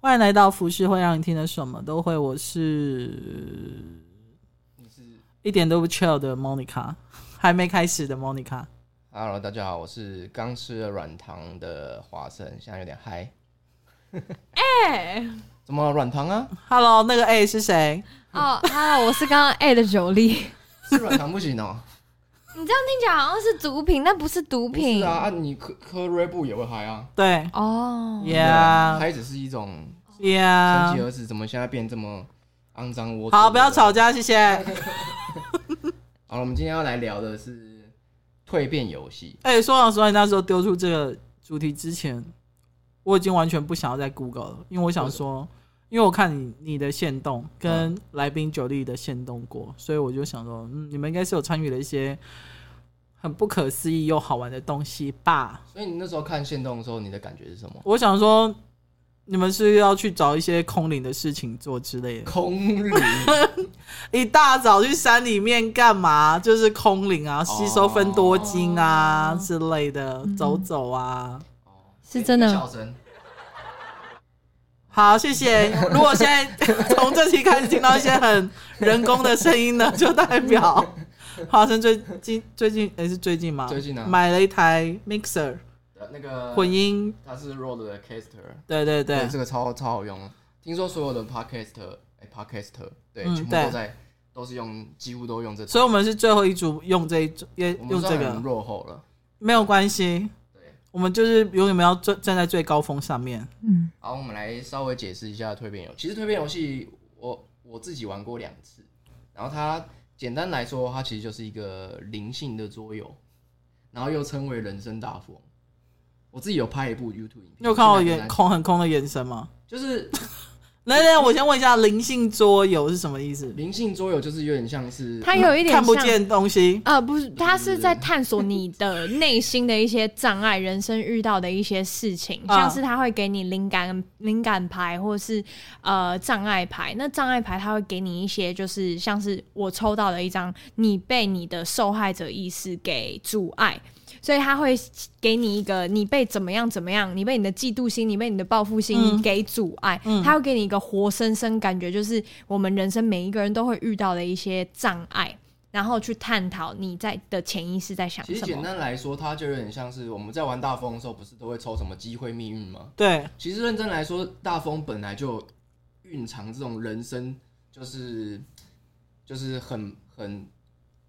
欢迎来到服饰会让你听的什么都会。我是你是一点都不 chill 的 Monica，还没开始的 Monica。Hello，大家好，我是刚吃了软糖的华生，现在有点嗨。哎、欸，怎么软糖啊？Hello，那个 A 是谁？哦、oh,，Hello，我是刚刚 A 的九力。是软糖不行哦。你这样听起来好像是毒品，但不是毒品。是啊，啊你喝喝瑞布也会嗨啊。对，哦、oh,，Yeah，嗨只是一种，Yeah，神奇儿子怎么现在变这么肮脏龌龊？好，不要吵架，谢谢。好了，我们今天要来聊的是蜕变游戏。哎、欸，说老实话，你那时候丢出这个主题之前，我已经完全不想要再 Google 了，因为我想说。因为我看你你的线动跟来宾九力的线动过、嗯，所以我就想说，嗯，你们应该是有参与了一些很不可思议又好玩的东西吧？所以你那时候看线动的时候，你的感觉是什么？我想说，你们是要去找一些空灵的事情做之类的。空灵，一大早去山里面干嘛？就是空灵啊，吸收分多精啊、哦、之类的，走走啊。哦，是真的。好，谢谢。如果现在 从这期开始听到一些很人工的声音呢，就代表 华生最近最近也、欸、是最近吗？最近呢、啊，买了一台 mixer，那个混音，它是 Rode 的 Caster，对对对，这个超超好用。听说所有的 Podcaster，哎、欸、Podcaster，对、嗯，全部都在都是用，几乎都用这，所以我们是最后一组用这一组，也用这个，落后了，没有关系。我们就是永远没有站站在最高峰上面。嗯，好，我们来稍微解释一下蜕变游戏。其实蜕变游戏，我我自己玩过两次。然后它简单来说，它其实就是一个灵性的桌游，然后又称为人生大富翁。我自己有拍一部 YouTube 影片。你有看我眼空很空的眼神吗？就是。来来，我先问一下，灵性桌游是什么意思？灵性桌游就是有点像是它有一点看不见东西啊、呃，不是，它是在探索你的内心的一些障碍，人生遇到的一些事情，像是它会给你灵感灵感牌，或是呃障碍牌。那障碍牌它会给你一些，就是像是我抽到的一张，你被你的受害者意识给阻碍。所以他会给你一个，你被怎么样怎么样，你被你的嫉妒心，你被你的报复心给阻碍，嗯，他会给你一个活生生感觉，就是我们人生每一个人都会遇到的一些障碍，然后去探讨你在的潜意识在想什么。其实简单来说，它就有点像是我们在玩大风的时候，不是都会抽什么机会命运吗？对。其实认真来说，大风本来就蕴藏这种人生，就是就是很很。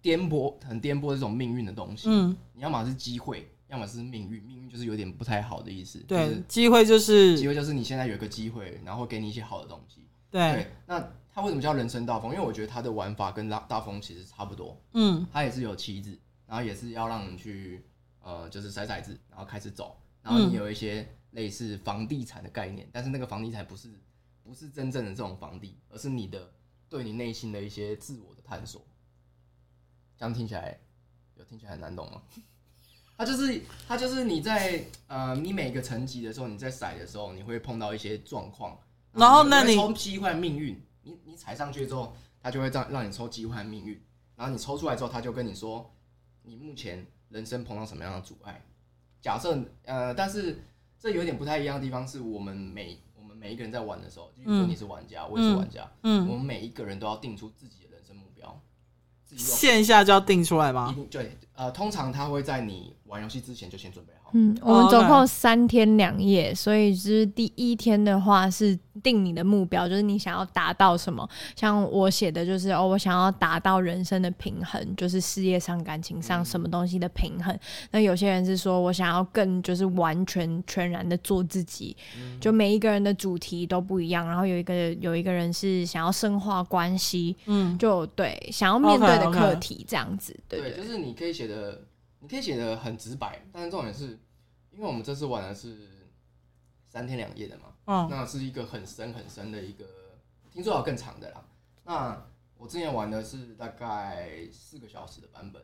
颠簸，很颠簸这种命运的东西。嗯，你要么是机会，要么是命运。命运就是有点不太好的意思。对，机会就是机会，就是你现在有一个机会，然后给你一些好的东西。对，对，那它为什么叫人生大风？因为我觉得它的玩法跟大大风其实差不多。嗯，它也是有棋子，然后也是要让你去呃，就是骰骰子，然后开始走。然后你有一些类似房地产的概念，嗯，但是那个房地产不是不是真正的这种房地，而是你的对你内心的一些自我的探索。这样听起来有听起来很难懂吗？它就是它就是你在呃，你每个层级的时候，你在骰的时候，你会碰到一些状况，然后那你抽机会命运，你你踩上去之后，它就会让让你抽机会命运，然后你抽出来之后，它就跟你说你目前人生碰到什么样的阻碍。假设呃，但是这有点不太一样的地方是我们每我们每一个人在玩的时候，就比如说你是玩家，我也是玩家，嗯，我们每一个人都要定出自己的。线下就要定出来吗？对，呃，通常他会在你玩游戏之前就先准备好。嗯，我们总共三天两夜，所以就是第一天的话是。定你的目标，就是你想要达到什么。像我写的就是哦，我想要达到人生的平衡，就是事业上、感情上什么东西的平衡。嗯、那有些人是说我想要更就是完全全然的做自己。嗯、就每一个人的主题都不一样。然后有一个有一个人是想要深化关系，嗯，就对，想要面对的课题这样子。Okay, okay. 对，对，就是你可以写的，你可以写的很直白，但是重点是，因为我们这次玩的是三天两夜的嘛。嗯，那是一个很深很深的一个，听说要更长的啦。那我之前玩的是大概四个小时的版本，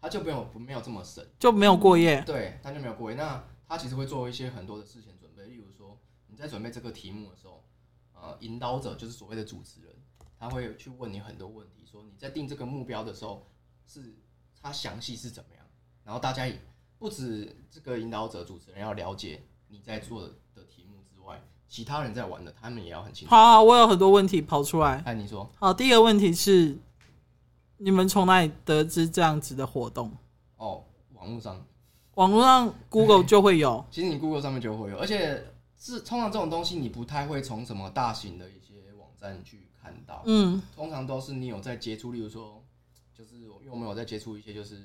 它就没有没有这么深，就没有过夜。对，它就没有过夜。那它其实会做一些很多的事情准备，例如说你在准备这个题目的时候，呃，引导者就是所谓的主持人，他会去问你很多问题，说你在定这个目标的时候是它详细是怎么样，然后大家也不止这个引导者主持人要了解你在做的题目之外。其他人在玩的，他们也要很清楚。好，好，我有很多问题跑出来。哎，你说。好，第一个问题是，你们从哪里得知这样子的活动？哦，网络上，网络上 Google 就会有。其实你 Google 上面就会有，而且是通常这种东西你不太会从什么大型的一些网站去看到。嗯，通常都是你有在接触，例如说，就是因为我们有在接触一些就是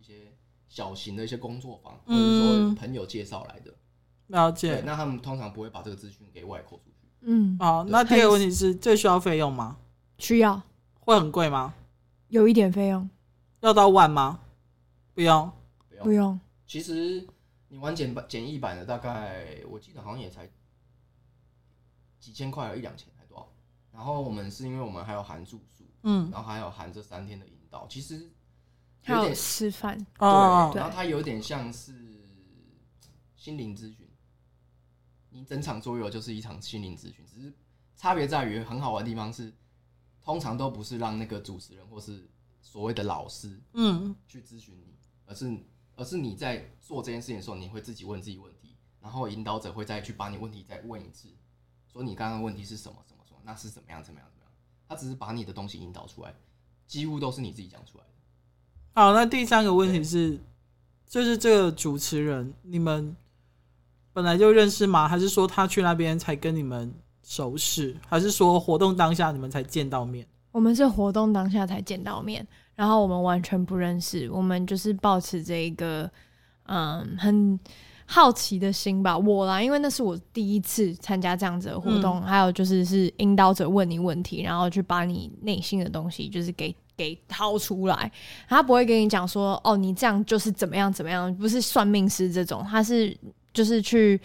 一些小型的一些工作坊，或者说朋友介绍来的。了解，那他们通常不会把这个资讯给外扩出去。嗯，好，那第二个问题是，这需要费用吗？需要，会很贵吗？有一点费用，要到万吗？不用，不用。不用。其实你玩简版、简易版的，大概我记得好像也才几千块，一两千还多少。然后我们是因为我们还有含住宿，嗯，然后还有含这三天的引导，其实有点示范哦，然后它有点像是心灵咨询。你整场桌游就是一场心灵咨询，只是差别在于很好玩的地方是，通常都不是让那个主持人或是所谓的老师，嗯，去咨询你，而是而是你在做这件事情的时候，你会自己问自己问题，然后引导者会再去把你问题再问一次，说你刚刚问题是什么什么什么，那是怎么样怎么样怎么样，他只是把你的东西引导出来，几乎都是你自己讲出来的。好，那第三个问题是，就是这个主持人你们。本来就认识吗？还是说他去那边才跟你们熟识？还是说活动当下你们才见到面？我们是活动当下才见到面，然后我们完全不认识，我们就是保持着一个嗯很好奇的心吧。我啦，因为那是我第一次参加这样子的活动，嗯、还有就是是引导者问你问题，然后去把你内心的东西就是给给掏出来。他不会跟你讲说哦，你这样就是怎么样怎么样，不是算命师这种，他是。就是去，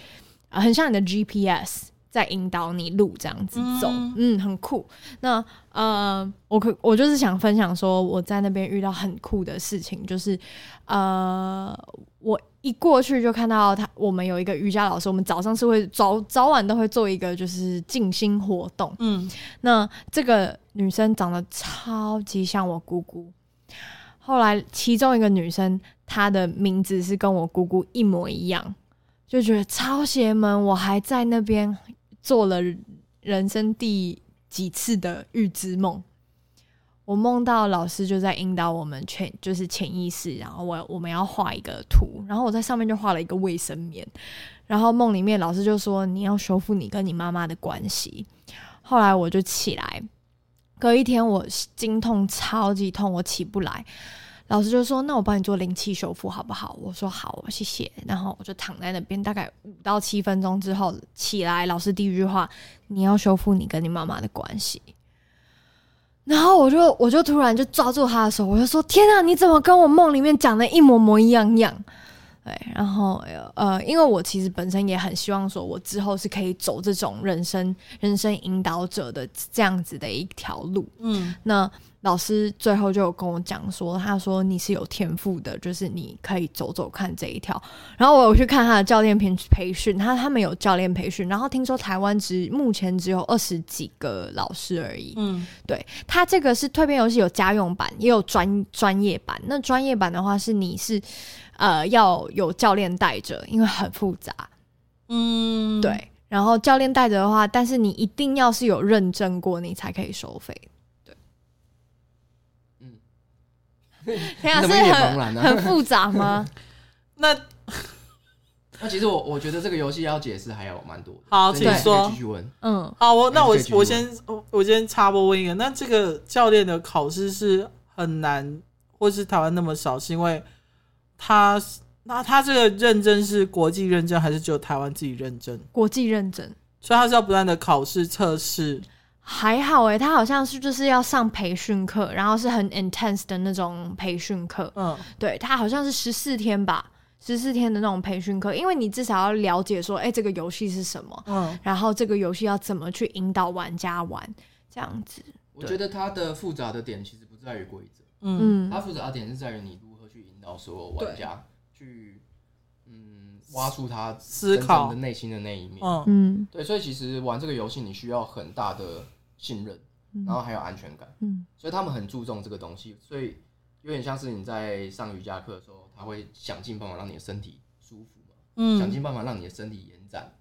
呃，很像你的 GPS 在引导你路这样子走，嗯，嗯，很酷。那呃，我可我就是想分享说，我在那边遇到很酷的事情，就是呃，我一过去就看到他，我们有一个瑜伽老师，我们早上是会早早晚都会做一个就是静心活动，嗯，那这个女生长得超级像我姑姑。后来其中一个女生，她的名字是跟我姑姑一模一样。就觉得超邪门，我还在那边做了人生第几次的预知梦。我梦到老师就在引导我们潜，就是潜意识，然后我我们要画一个图，然后我在上面就画了一个卫生棉，然后梦里面老师就说你要修复你跟你妈妈的关系。后来我就起来，隔一天我经痛超级痛，我起不来。老师就说：“那我帮你做灵气修复好不好？”我说：“好，谢谢。”然后我就躺在那边，大概五到七分钟之后起来。老师第一句话：“你要修复你跟你妈妈的关系。”然后我就我就突然就抓住他的手，我就说：“天啊，你怎么跟我梦里面讲的一模模一样样？”对，然后呃，因为我其实本身也很希望说，我之后是可以走这种人生人生引导者的这样子的一条路。嗯，那。老师最后就有跟我讲说，他说你是有天赋的，就是你可以走走看这一条。然后我有去看他的教练培培训，他他们有教练培训。然后听说台湾只目前只有二十几个老师而已。嗯，对，他这个是蜕变游戏有家用版，也有专专业版。那专业版的话是你是呃要有教练带着，因为很复杂。嗯，对。然后教练带着的话，但是你一定要是有认证过，你才可以收费。天啊，是很很复杂吗？那那其实我我觉得这个游戏要解释还有蛮多。好，请说。继续问。嗯，好，我那我我先我先插播问一个，那这个教练的考试是很难，或是台湾那么少，是因为他那他这个认证是国际认证，还是只有台湾自己认证？国际认证，所以他是要不断的考试测试。还好诶，他好像是就是要上培训课，然后是很 intense 的那种培训课。嗯，对，他好像是十四天吧，十四天的那种培训课，因为你至少要了解说，哎，这个游戏是什么，嗯，然后这个游戏要怎么去引导玩家玩，这样子。我觉得它的复杂的点其实不在于规则，嗯，它复杂的点是在于你如何去引导所有玩家去，嗯，挖出他思考。的内心的那一面，嗯，对，所以其实玩这个游戏你需要很大的。信任，然后还有安全感，嗯，所以他们很注重这个东西，所以有点像是你在上瑜伽课的时候，他会想尽办法让你的身体舒服嘛，嗯，想尽办法让你的身体延展，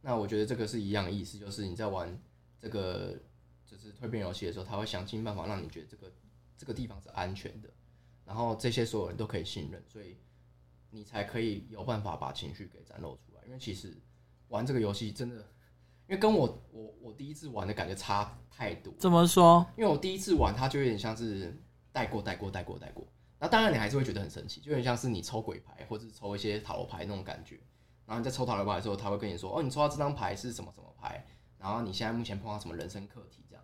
那我觉得这个是一样的意思，就是你在玩这个就是蜕变游戏的时候，他会想尽办法让你觉得这个这个地方是安全的，然后这些所有人都可以信任，所以你才可以有办法把情绪给展露出来。因为其实玩这个游戏真的，因为跟我我我第一次玩的感觉差太多。怎么说？因为我第一次玩，它就有点像是带过带过带过带过。那当然你还是会觉得很神奇，就有点像是你抽鬼牌或者抽一些塔罗牌那种感觉。然后你在抽塔罗牌的时候，他会跟你说：“哦，你抽到这张牌是什么什么牌？然后你现在目前碰到什么人生课题？”这样，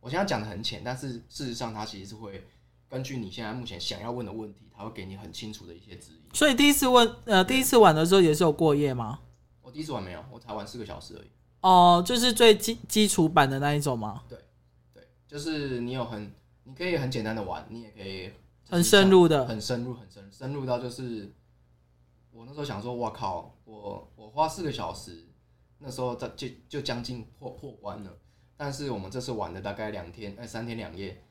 我现在讲的很浅，但是事实上它其实是会根据你现在目前想要问的问题，它会给你很清楚的一些指引。所以第一次问，呃，第一次玩的时候也是有过夜吗？我第一次玩没有，我才玩四个小时而已。哦，就是最基基础版的那一种吗？对，对，就是你有很，你可以很简单的玩，你也可以很深入的，很深入，很深，深入到就是。我那时候想说，哇靠！我我花四个小时，那时候在就就将近破破关了。但是我们这次玩了大概两天，哎，三天两夜，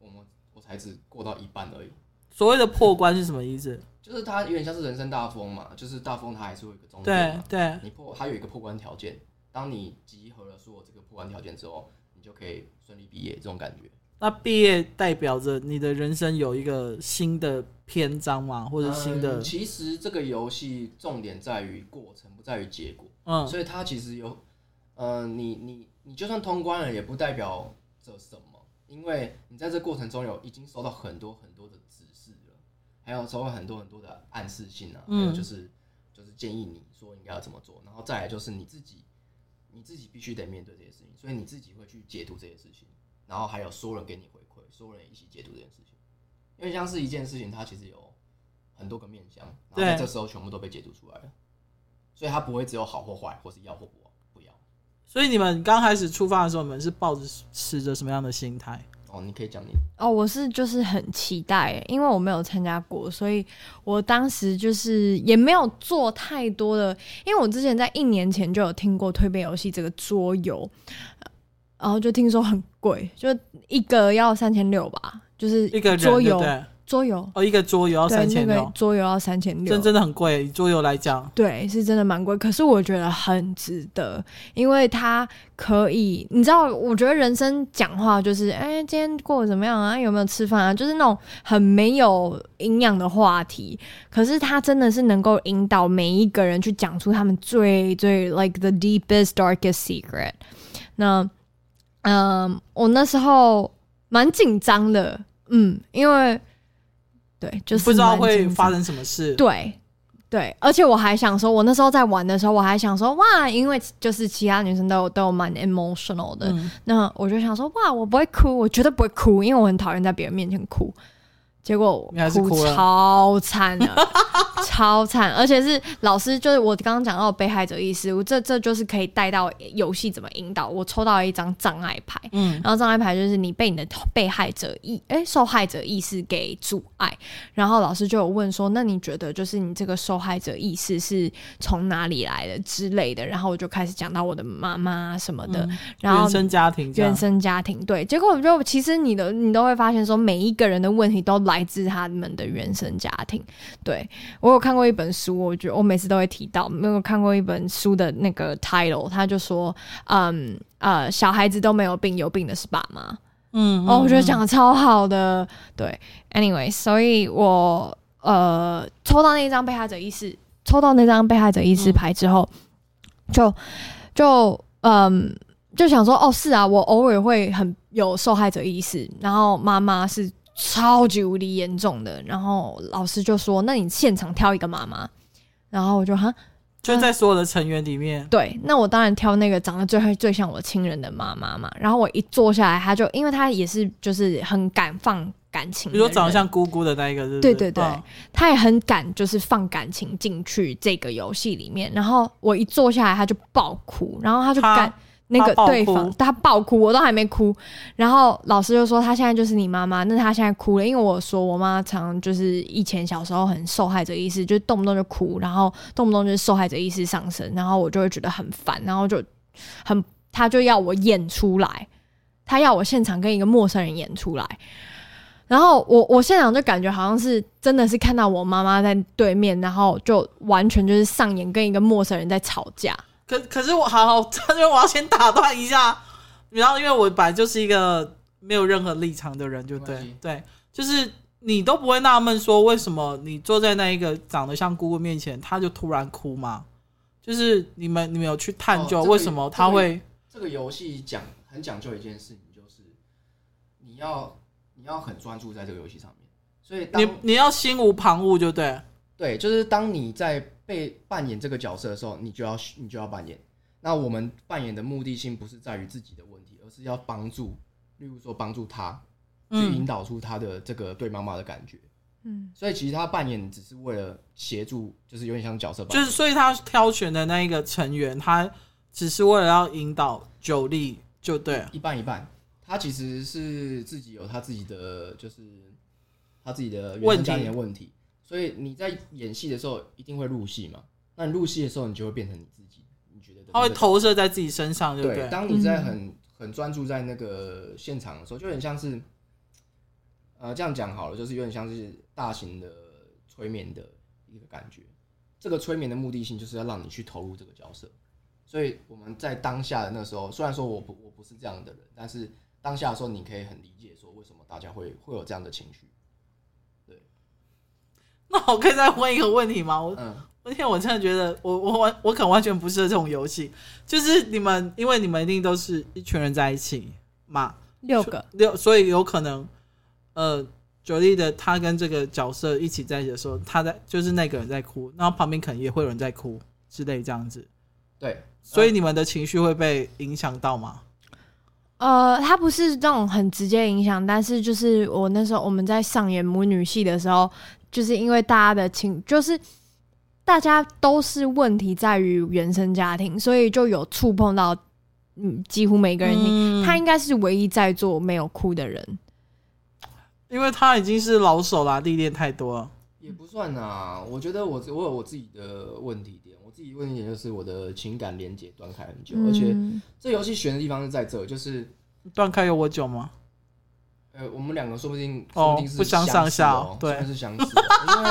我们我才只过到一半而已。所谓的破关是什么意思？就是它有点像是人生大风嘛，就是大风它还是会有一个终点嘛。对对，你破它有一个破关条件，当你集合了所有这个破关条件之后，你就可以顺利毕业，这种感觉。那毕业代表着你的人生有一个新的篇章吗？或者新的？嗯，其实这个游戏重点在于过程，不在于结果。嗯，所以它其实有，呃，你你你就算通关了，也不代表着什么，因为你在这过程中有已经收到很多很多的指示了，还有收到很多很多的暗示性啊，还有就是就是建议你说应该要怎么做，然后再来就是你自己你自己必须得面对这些事情，所以你自己会去解读这些事情。然后还有所有人给你回馈，所有人一起解读这件事情，因为像是一件事情，它其实有很多个面向，然后在这时候全部都被解读出来了，所以它不会只有好或坏，或是要或不不要。所以你们刚开始出发的时候，你们是抱着持着什么样的心态？哦，你可以讲你。哦，我是就是很期待，因为我没有参加过，所以我当时就是也没有做太多的，因为我之前在一年前就有听过蜕变游戏这个桌游。然后就听说很贵，就一个要三千六吧，就是一个桌游，桌游哦，一个桌游要三千六，桌游要三千六，真真的很贵。以桌游来讲，对，是真的蛮贵。可是我觉得很值得，因为它可以，你知道，我觉得人生讲话就是，哎，今天过得怎么样啊？有没有吃饭啊？就是那种很没有营养的话题。可是它真的是能够引导每一个人去讲出他们最最 like the deepest darkest secret。那嗯，我那时候蛮紧张的，嗯，因为对，就是不知道会发生什么事，对对，而且我还想说，我那时候在玩的时候，我还想说，哇，因为就是其他女生都有都有蛮 emotional 的，嗯，那我就想说，哇，我不会哭，我绝对不会哭，因为我很讨厌在别人面前哭。结果我哭超惨的，超惨，而且是老师，就是我刚刚讲到被害者意识，我这这就是可以带到游戏怎么引导。我抽到了一张障碍牌，嗯，然后障碍牌就是你被你的被害者意，哎、欸，受害者意识给阻碍。然后老师就有问说，那你觉得就是你这个受害者意识是从哪里来的之类的？然后我就开始讲到我的妈妈什么的，嗯、然后原生家庭，原生家庭，对。结果我就其实你的你都会发现说，每一个人的问题都来。来自他们的原生家庭。对，我有看过一本书，我觉得我每次都会提到。没有看过一本书的那个 title，他就说，嗯呃，小孩子都没有病，有病的是爸妈。嗯，哦，我觉得讲的超好的。对，anyway，所以我呃抽到那张被害者意识，抽到那张被害者意识牌之后，嗯、就就嗯就想说，哦，是啊，我偶尔会很有受害者意识，然后妈妈是。超级无敌严重的，然后老师就说：“那你现场挑一个妈妈。”然后我就哈，就在所有的成员里面，对，那我当然挑那个长得最最像我亲人的妈妈嘛。然后我一坐下来，他就因为他也是就是很敢放感情，比如说长得像姑姑的那一个是是，对对对，哦、他也很敢就是放感情进去这个游戏里面。然后我一坐下来，他就爆哭，然后他就敢。那个对方他爆哭，我都还没哭，然后老师就说他现在就是你妈妈，那他现在哭了，因为我说我妈常就是以前小时候很受害者意识，就动不动就哭，然后动不动就是受害者意识上升，然后我就会觉得很烦，然后就很他就要我演出来，他要我现场跟一个陌生人演出来，然后我我现场就感觉好像是真的是看到我妈妈在对面，然后就完全就是上演跟一个陌生人在吵架。可可是我好好，因为我要先打断一下，然后因为我本来就是一个没有任何立场的人，就对对，就是你都不会纳闷说，为什么你坐在那一个长得像姑姑面前，他就突然哭吗？就是你们你们有去探究为什么他会？这个游戏讲很讲究一件事情，就是你要你要很专注在这个游戏上面，所以你你要心无旁骛，就对。对，就是当你在被扮演这个角色的时候，你就要你就要扮演。那我们扮演的目的性不是在于自己的问题，而是要帮助，例如说帮助他去引导出他的这个对妈妈的感觉。嗯，所以其实他扮演只是为了协助，就是有点像角色扮演。就是所以他挑选的那一个成员，他只是为了要引导九力，就对，一半一半。他其实是自己有他自己的，就是他自己的原生家庭的问题。所以你在演戏的时候一定会入戏嘛？那你入戏的时候，你就会变成你自己。你觉得他会投射在自己身上，对不对？对，当你在很很专注在那个现场的时候，就很像是，呃，这样讲好了，就是有点像是大型的催眠的一个感觉。这个催眠的目的性就是要让你去投入这个角色。所以我们在当下的那时候，虽然说我不我不是这样的人，但是当下的时候，你可以很理解说为什么大家会会有这样的情绪。那我可以再问一个问题吗？我，嗯，那天我真的觉得我，我我完我可能完全不适合这种游戏。就是你们，因为你们一定都是一群人在一起嘛，六个六，所以有可能，呃，九莉的他跟这个角色一起在一起的时候，他在就是那个人在哭，然后旁边可能也会有人在哭之类这样子。对，所以你们的情绪会被影响到吗？呃，他不是这种很直接影响，但是就是我那时候我们在上演母女戏的时候。就是因为大家的情，就是大家都是问题在于原生家庭，所以就有触碰到，嗯，几乎每个人。嗯、他应该是唯一在座没有哭的人，因为他已经是老手啦，历练太多了。也不算啊，我觉得我我有我自己的问题点，我自己问题点就是我的情感连接断开很久，嗯、而且这游戏悬的地方是在这，就是断开有我久吗？呃，我们两个说不定哦，不相上下，对，是相似的。因为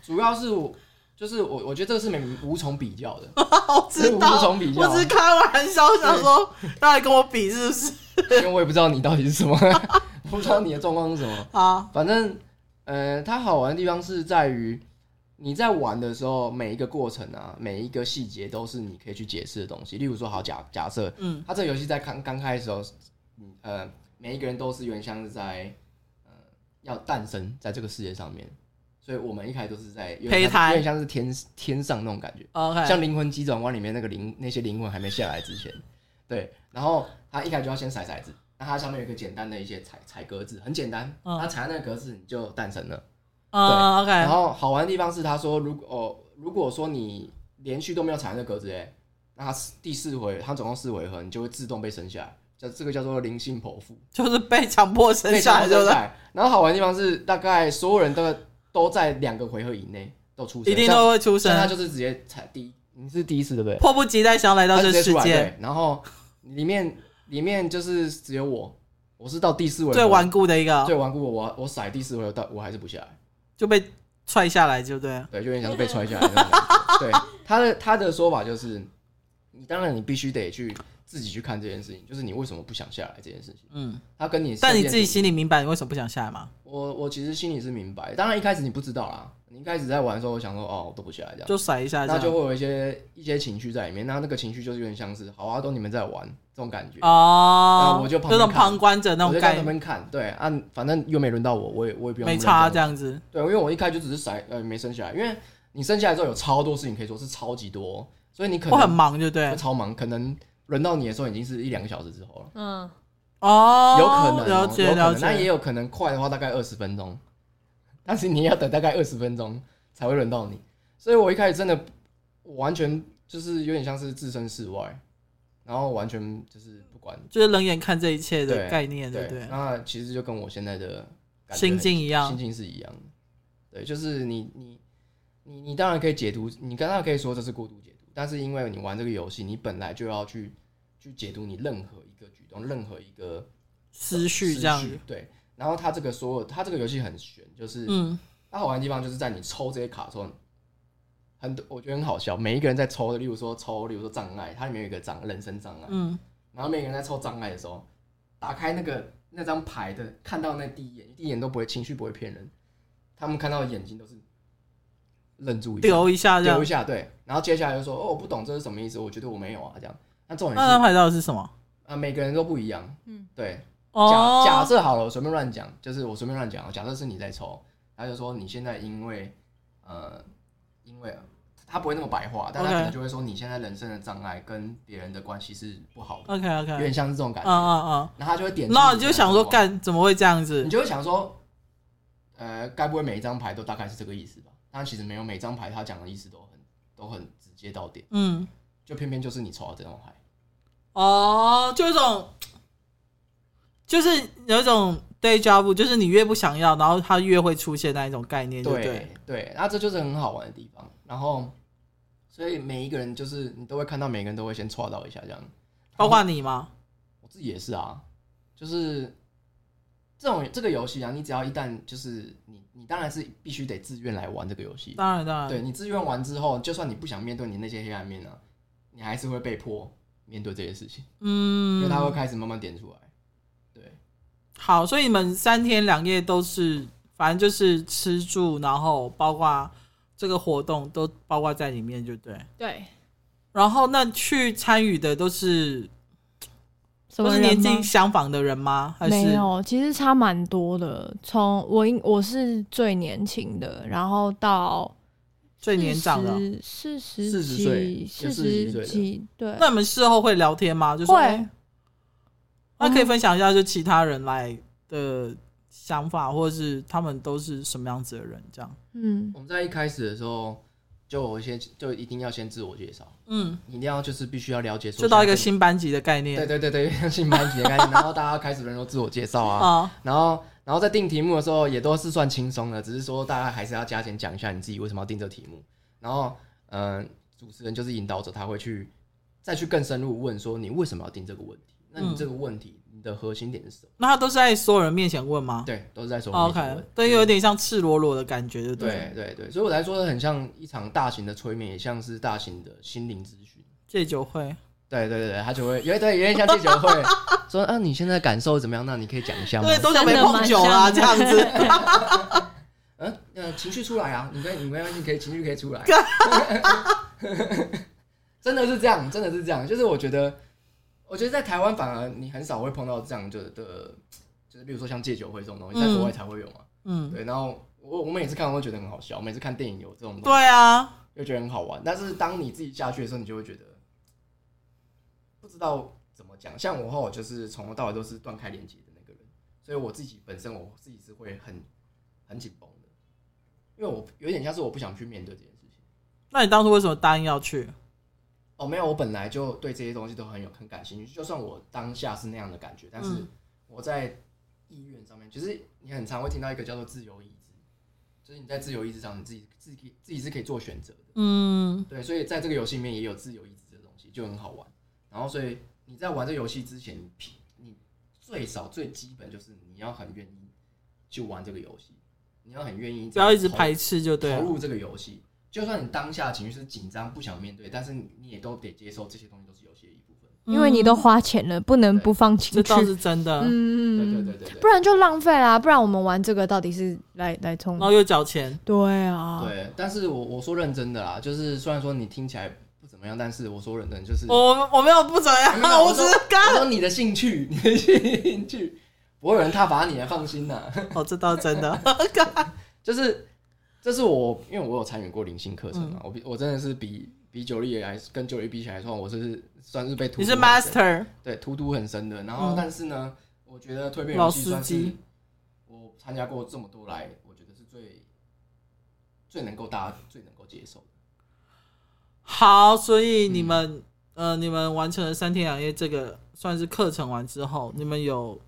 主要是我，就是我，我觉得这个是没无从比较的。我知道，无从比较。我只是开玩笑，想说，大家跟我比是不是？因为我也不知道你到底是什么，不知道你的状况是什么啊。反正，呃，它好玩的地方是在于你在玩的时候，每一个过程啊，每一个细节都是你可以去解释的东西。例如说，好假假设，嗯，它这个游戏在刚刚开的时候，嗯呃。每一个人都是有点像是在，呃，要诞生在这个世界上面，所以我们一开始都是在胚胎，有点像是天天上那种感觉，Okay. 像《灵魂急转弯》里面那个灵那些灵魂还没下来之前，对，然后他一开始就要先骰骰子，那它上面有一个简单的一些踩踩格子，很简单，他、uh. 踩那个格子你就诞生了，对，uh, okay. 然后好玩的地方是他说如果哦如果说你连续都没有踩那个格子哎，那他第四回他总共四回合你就会自动被生下来。叫这个叫做灵性剖腹，就是被强迫生下来，对不对？然后好玩的地方是，大概所有人都都在两个回合以内都出生，一定都会出生。他就是直接踩第一，你是第一次对不对？迫不及待想要来到这世界。然后里面里面就是只有我，我是到第四回合最顽固的一个，最顽固的我我甩第四回合到我还是不下来，就被踹下来，就对。对，就有点像是被踹下来。对，他的他的说法就是，你当然你必须得去。自己去看这件事情，就是你为什么不想下来这件事情。嗯，他跟你，但你自己心里明白你为什么不想下来吗？我我其实心里是明白，当然一开始你不知道啦。你一开始在玩的时候，我想说哦，我都不下来这样，就甩一下，那就会有一些一些情绪在里面。那那个情绪就是有点像是，好啊，都你们在玩这种感觉哦，我就这种旁观者那种感觉。我在那边看，对啊，反正又没轮到我，我也我也不用。没差这样子，对，因为我一开就只是甩呃没生下来，因为你生下来之后有超多事情可以做，是超级多，所以你可能会很忙，就对，超忙，可能。轮到你的时候已经是一两个小时之后了。嗯，哦，有可能、喔，了解，了解。那也有可能快的话大概二十分钟，但是你要等大概二十分钟才会轮到你。所以我一开始真的完全就是有点像是置身事外，然后完全就是不管，就是冷眼看这一切的概念，对不对？那其实就跟我现在的心境一样，心境是一样的。对，就是你你你你当然可以解读，你刚刚可以说这是过度解读。但是因为你玩这个游戏，你本来就要去去解读你任何一个举动、任何一个思绪这样。对，然后它这个所有，它这个游戏很悬，就是嗯，它好玩的地方就是在你抽这些卡的时候，很很多我觉得很好笑，每一个人在抽的，例如说抽，例如说障碍，它里面有一个障人生障碍，嗯，然后每个人在抽障碍的时候，打开那个那张牌的，看到那第一眼，第一眼都不会情绪不会骗人，他们看到的眼睛都是愣住一下，丢一下，丢一下，对，然后接下来就说哦，我不懂这是什么意思，我觉得我没有啊，这样，那重点是那张牌到底是什么？啊，每个人都不一样，嗯，对，哦，假假设好了，我随便乱讲，就是我随便乱讲，假设是你在抽，他就说你现在因为呃，因为他不会那么白话，但他可能就会说你现在人生的障碍跟别人的关系是不好的，OK OK，有点像是这种感觉，嗯嗯嗯，然后他就会点，那你就想说干怎么会这样子？你就会想说，呃，该不会每一张牌都大概是这个意思吧？但其实没有，每张牌他讲的意思都很都很直接到点，嗯，就偏偏就是你抽到这张牌。哦，就一种，就是有一种 deja vu，就是你越不想要，然后它越会出现那一种概念，对对对，那这就是很好玩的地方。然后，所以每一个人就是你都会看到，每个人都会先戳到一下这样，包括你吗？我自己也是啊，就是这种这个游戏啊，你只要一旦就是你你当然是必须得自愿来玩这个游戏，当然当然，对你自愿玩之后，就算你不想面对你那些黑暗面呢、啊，你还是会被迫。面对这些事情，嗯，因为它会开始慢慢点出来，对，好，所以你们三天两夜都是，反正就是吃住，然后包括这个活动都包括在里面，就对，对。然后那去参与的都是，都是年纪相仿的人吗？还是没有，其实差蛮多的。从我我是最年轻的，然后到。最年长的四十四十岁，四十几对。那你们事后会聊天吗？就是会。那可以分享一下，就其他人来的想法，或者是他们都是什么样子的人？这样。嗯，我们在一开始的时候，就先就一定要先自我介绍。嗯，一定要就是必须要了解，就到一个新班级的概念。对对对对，新班级的概念，然后大家开始轮流自我介绍啊。然后。然后在定题目的时候也都是算轻松的，只是说大家还是要加钱讲一下你自己为什么要定这题目。然后，嗯、呃，主持人就是引导者，他会去再去更深入问说你为什么要定这个问题？那你这个问题、的核心点是什么？那他都是在所有人面前问吗？对，都是在所有人面前问。Oh, OK，对，有点像赤裸裸的感觉，对不对？对对对，所以我来说很像一场大型的催眠，也像是大型的心灵咨询戒酒会。对对对，他就会，因为对，有点像戒酒会，说啊，你现在感受怎么样？那你可以讲一下吗？对，都想被碰酒啊，这样子。嗯，呃，情绪出来啊，你可以，你没关系，你可以情绪可以出来。真的是这样，真的是这样。就是我觉得，我觉得在台湾反而你很少会碰到这样的的，就是比如说像戒酒会这种东西，在国外才会有嘛。嗯，对。然后我我每次看我都觉得很好笑，每次看电影有这种东西，对啊，又觉得很好玩。但是当你自己下去的时候，你就会觉得。不知道怎么讲，像我和我就是从头到尾都是断开连接的那个人，所以我自己本身我自己是会很很紧绷的，因为我有点像是我不想去面对这件事情。那你当初为什么答应要去？哦，没有，我本来就对这些东西都很有很感兴趣，就算我当下是那样的感觉，但是我在意愿上面，其实你很常会听到一个叫做自由意志，就是你在自由意志上，你自己自己自己是可以做选择的。嗯，对，所以在这个游戏里面也有自由意志的东西，就很好玩。然后，所以你在玩这游戏之前，你最少最基本就是你要很愿意去玩这个游戏，你要很愿意不要一直排斥就对，投入这个游戏。就算你当下情绪是紧张、不想面对，但是你也都得接受这些东西都是游戏的一部分。因为你都花钱了，不能不放情绪，这倒是真的。嗯，对对对对对，不然就浪费啦。不然我们玩这个到底是来来充，然后又缴钱。对啊，对。但是我我说认真的啦，就是虽然说你听起来。怎么样？但是我说认真就是我我没有不怎么样，有我只是刚说你的兴趣，你的兴趣不会有人挞伐你，放心呐。哦，这倒真的，就是这是我，因为我有参与过灵性课程嘛，我比我真的是比比九力还跟九力比起来说，我是算是被荼毒。你是 master，对，荼毒很深的。然后，但是呢，我觉得蜕变游戏算是我参加过这么多来，我觉得是最最能够大家最能够接受的。好，所以你们、嗯、呃，你们完成了三天两夜这个算是课程完之后，你们有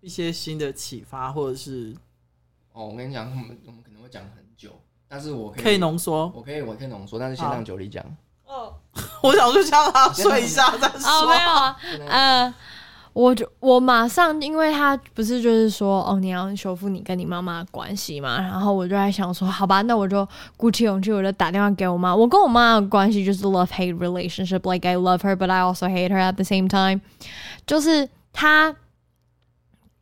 一些新的启发，或者是哦，我跟你讲，我们我们可能会讲很久，但是我可以可以浓缩，我可以我可以浓缩，但是先让九里讲。哦，我想就叫他睡一下再说。哦，没有啊，呃，我就我马上，因为他不是就是说哦，你要修复你跟你妈妈的关系嘛，然后我就在想说，好吧，那我就鼓起勇气，我就打电话给我妈。我跟我妈的关系就是 love hate relationship，like I love her，but I also hate her at the same time。就是她，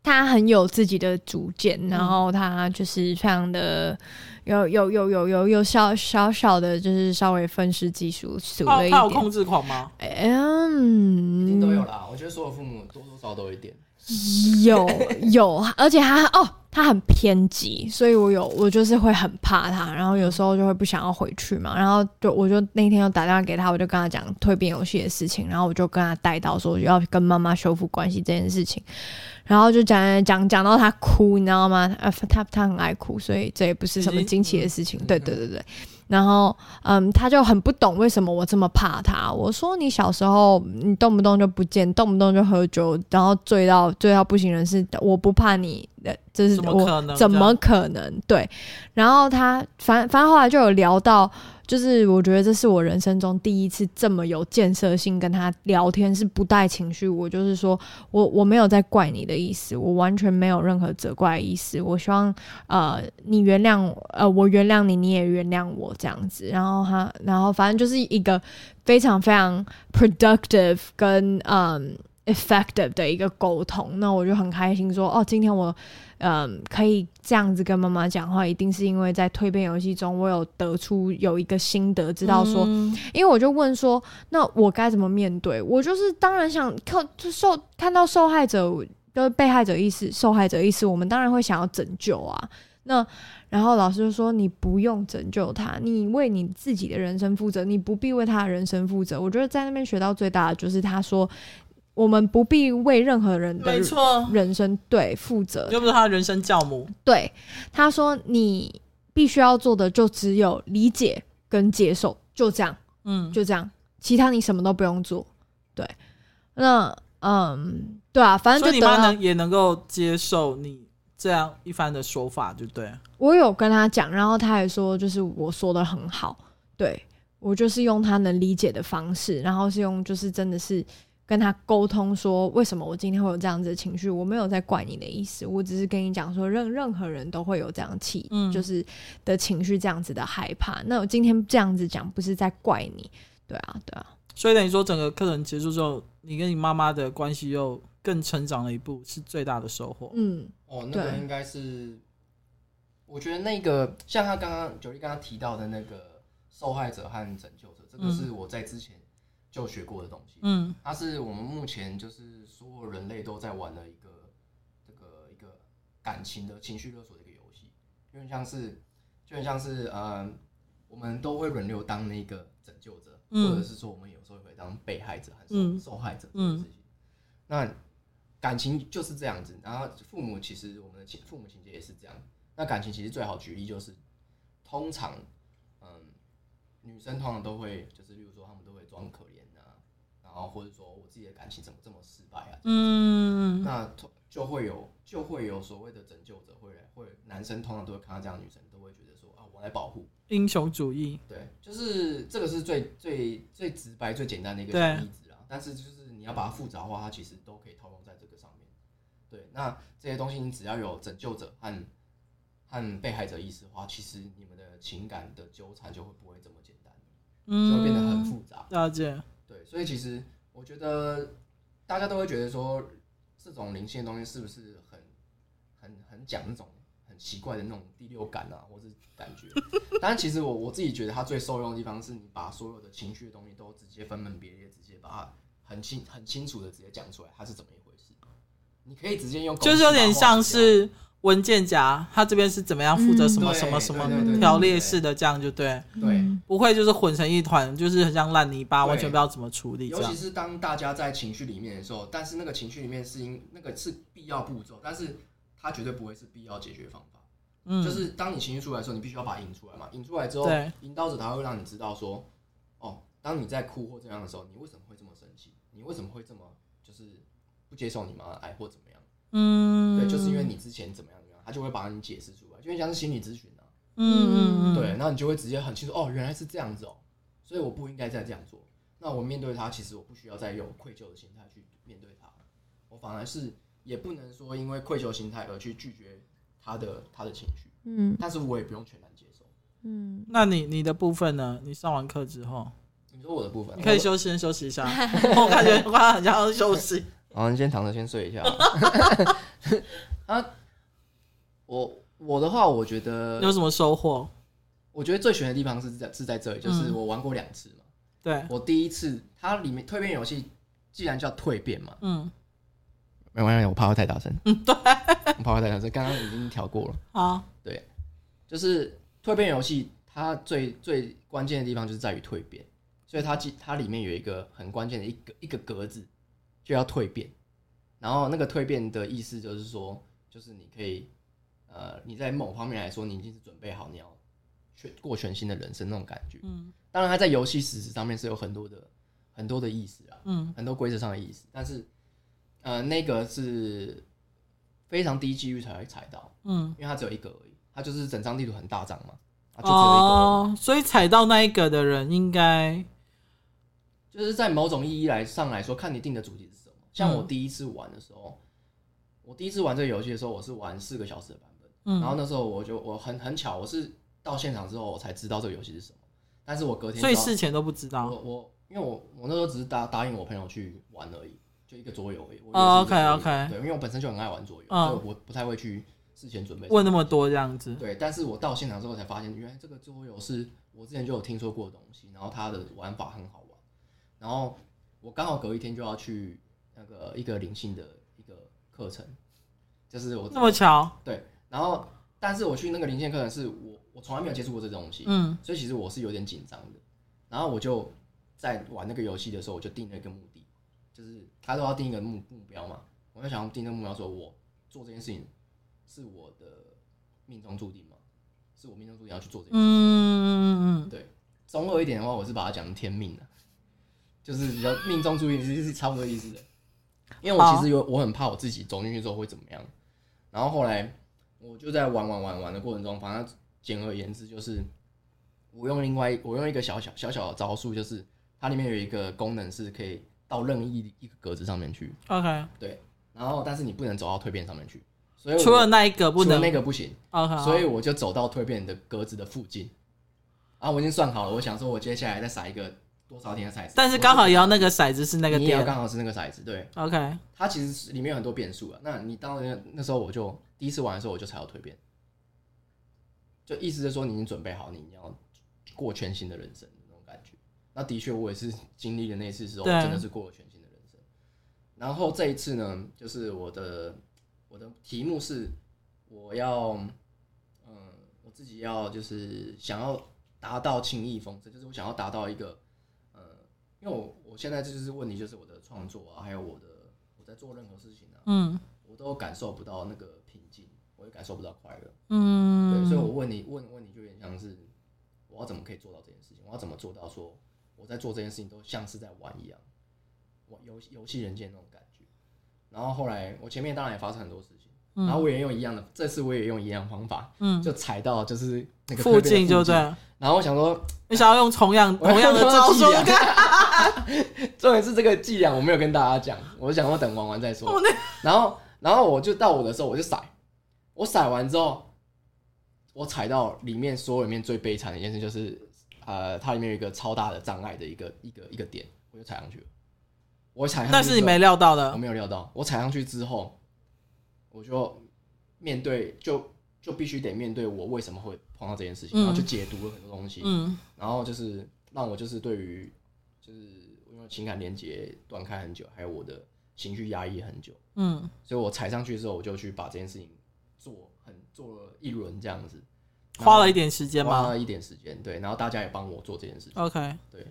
她很有自己的主见，然后他就是非常的。有有有有有有小小小的，就是稍微愤世嫉俗俗了一点。他有控制狂吗？嗯，一定都有啦。我觉得所有父母多多少少都有一点。有有，而且他哦，他很偏激，所以我有我就是会很怕他，然后有时候就会不想要回去嘛，然后就我就那天又打电话给他，我就跟他讲蜕变游戏的事情，然后我就跟他带到说要跟妈妈修复关系这件事情。然后就讲讲讲到他哭，你知道吗？呃，他他很爱哭，所以这也不是什么惊奇的事情。对对对对。然后，嗯，他就很不懂为什么我这么怕他。我说你小时候你动不动就不见，动不动就喝酒，然后醉到醉到不省人事。我不怕你，这是我怎么可能？对。然后他反反正后来就有聊到。就是我觉得这是我人生中第一次这么有建设性跟他聊天，是不带情绪。我就是说我我没有在怪你的意思，我完全没有任何责怪的意思。我希望呃你原谅呃我原谅你，你也原谅我这样子。然后他然后反正就是一个非常非常 productive 跟嗯 effective 的一个沟通。那我就很开心说哦，今天我。嗯，可以这样子跟妈妈讲话，一定是因为在蜕变游戏中，我有得出有一个心得，知道说，嗯、因为我就问说，那我该怎么面对？我就是当然想看就受看到受害者就是被害者意识、受害者意识，我们当然会想要拯救啊。那然后老师就说，你不用拯救他，你为你自己的人生负责，你不必为他的人生负责。我觉得在那边学到最大的就是他说。我们不必为任何人的人生对负责，又不是他的人生教母。对，他说，你必须要做的就只有理解跟接受，就这样，嗯，就这样，其他你什么都不用做。对，那嗯，对啊，反正就你妈能也能够接受你这样一番的说法，就对。我有跟他讲，然后他还说，就是我说的很好，对，我就是用他能理解的方式，然后是用就是真的是。跟他沟通说，为什么我今天会有这样子的情绪？我没有在怪你的意思，我只是跟你讲说，任任何人都会有这样气，嗯，就是的情绪，这样子的害怕。那我今天这样子讲，不是在怪你，对啊，对啊。所以等于说，整个课程结束之后，你跟你妈妈的关系又更成长了一步，是最大的收获。嗯，哦，那个应该是，我觉得那个像他刚刚九力刚刚提到的那个受害者和拯救者，这个是我在之前。就学过的东西，嗯，它是我们目前就是所有人类都在玩的一个这个一个感情的情绪勒索的一个游戏，就很像是就很像是呃，我们都会轮流当那个拯救者，嗯，或者是说我们有时候会当被害者还是受害者这件事情。那感情就是这样子，然后父母其实我们的情父母情节也是这样。那感情其实最好举例就是，通常嗯，女生通常都会就是例如说他们都会装可怜。然后或者说我自己的感情怎么这么失败啊？嗯，那就会有就会有所谓的拯救者会来，会男生通常都会看到这样的女生，都会觉得说啊，我来保护英雄主义。对，就是这个是最最最直白、最简单的一个例子啊。但是就是你要把它复杂化，它其实都可以套用在这个上面。对，那这些东西你只要有拯救者和和被害者意识的话，其实你们的情感的纠缠就会不会这么简单，嗯，就会变得很复杂。了解。对，所以其实我觉得大家都会觉得说，这种灵性的东西是不是很很很讲那种很奇怪的那种第六感啊，或是感觉？但其实我我自己觉得它最受用的地方是你把所有的情绪的东西都直接分门别类，直接把它很清很清楚的直接讲出来，它是怎么一回事？你可以直接用，就是有点像是。文件夹，他这边是怎么样负责什么什么什么条列式的，这样就对，对，不会就是混成一团，就是很像烂泥巴，完全不知道怎么处理。尤其是当大家在情绪里面的时候，但是那个情绪里面是因那个是必要步骤，但是它绝对不会是必要解决方法。嗯，就是当你情绪出来的时候，你必须要把它引出来嘛，引出来之后，引导者他会让你知道说，哦，当你在哭或这样的时候，你为什么会这么生气？你为什么会这么就是不接受你妈的爱或怎么样？嗯，对，就是因为你之前怎么样怎么样，他就会把你解释出来，就像是心理咨询啊。嗯嗯对，然后你就会直接很清楚，哦，原来是这样子哦，所以我不应该再这样做。那我面对他，其实我不需要再有愧疚的心态去面对他，我反而是也不能说因为愧疚心态而去拒绝他的他的情绪，嗯，但是我也不用全然接受，嗯，那你你的部分呢？你上完课之后，你说我的部分，你可以休息先休息一下，我感觉我好像要休息。好，你先躺着先睡一下。啊，我我的话，我觉得有什么收获？我觉得最悬的地方是在是在这里，就是我玩过两次嘛。对，我第一次，它里面蜕变游戏既然叫蜕变嘛，嗯，没关系，我怕会太大声，嗯，对，我怕会太大声，刚刚已经调过了。好，对，就是蜕变游戏，它最最关键的地方就是在于蜕变，所以它它里面有一个很关键的一个一个格子，就要蜕变。然后那个蜕变的意思就是说，就是你可以，呃，你在某方面来说，你已经是准备好你要全过全新的人生那种感觉。嗯，当然它在游戏实质上面是有很多的很多的意思啊，嗯，很多规则上的意思，但是，呃，那个是非常低几率才会踩到，嗯，因为它只有一个而已，它就是整张地图很大张嘛，啊，就只有一个哦，所以踩到那一个的人应该就是在某种意义来上来说，看你定的主题是什么。像我第一次玩的时候，嗯、我第一次玩这个游戏的时候，我是玩四个小时的版本。嗯，然后那时候我就我很很巧，我是到现场之后我才知道这个游戏是什么。但是我隔天，所以事前都不知道。我我因为我我那时候只是答答应我朋友去玩而已，就一个桌游而已。哦，OK OK。对，因为我本身就很爱玩桌游，嗯、所以我不太会去事前准备问那么多这样子。对，但是我到现场之后才发现，原来这个桌游是我之前就有听说过的东西，然后它的玩法很好玩。然后我刚好隔一天就要去。那个一个灵性的一个课程，就是我那么巧对，然后但是我去那个灵性课程是我我从来没有接触过这东西，嗯，所以其实我是有点紧张的。然后我就在玩那个游戏的时候，我就定了一个目的，就是他都要定一个目目标嘛，我就想要定那个目标，说我做这件事情是我的命中注定嘛，是我命中注定要去做这件事情，嗯嗯嗯，对，中二一点的话，我是把它讲成天命的，就是比较命中注定其实是差不多意思的。因为我其实有，我很怕我自己走进去之后会怎么样。然后后来我就在玩玩玩玩的过程中，反正简而言之就是，我用另外我用一个小小小小的招数，就是它里面有一个功能是可以到任意一个格子上面去。OK，对。然后但是你不能走到蜕变上面去，所以除了那一个不能，那个不行。OK，所以我就走到蜕变的格子的附近。啊我已经算好了，我想说我接下来再撒一个。多少天的骰子？但是刚好摇那个骰子是那个点，你也刚好是那个骰子，对。OK，它其实里面有很多变数啊。那你当然那时候我就第一次玩的时候我就踩到蜕变，就意思是说你已经准备好，你要过全新的人生那种感觉。那的确我也是经历了那次之后，真的是过了全新的人生。然后这一次呢，就是我的我的题目是我要嗯我自己要就是想要达到轻易丰盛，就是我想要达到一个。因为我我现在这就是问题，就是我的创作啊，还有我的我在做任何事情啊，嗯，我都感受不到那个平静，我也感受不到快乐，嗯，对，所以我问你问问你就有点像是我要怎么可以做到这件事情？我要怎么做到说我在做这件事情都像是在玩一样，玩游游戏人间那种感觉。然后后来我前面当然也发生很多事情，然后我也用一样的，这次我也用一样的方法，嗯，就踩到就是那个附近就对。然后我想说，你想要用同样同样的招数？重点是这个伎俩我没有跟大家讲，我就想说等玩完再说。然后，然后我就到我的时候，我就甩，我甩完之后，我踩到里面所有里面最悲惨的一件事，就是呃，它里面有一个超大的障碍的一个一个一个点，我就踩上去了。我踩上去，但是你没料到的，我没有料到。我踩上去之后，我就面对，就就必须得面对我为什么会碰到这件事情，然后就解读了很多东西，嗯，然后就是让我就是对于。就是因为情感连接断开很久，还有我的情绪压抑很久，嗯，所以我踩上去之后，我就去把这件事情做很做了一轮这样子，花了一点时间吗？花了一点时间，对，然后大家也帮我做这件事情，OK，对，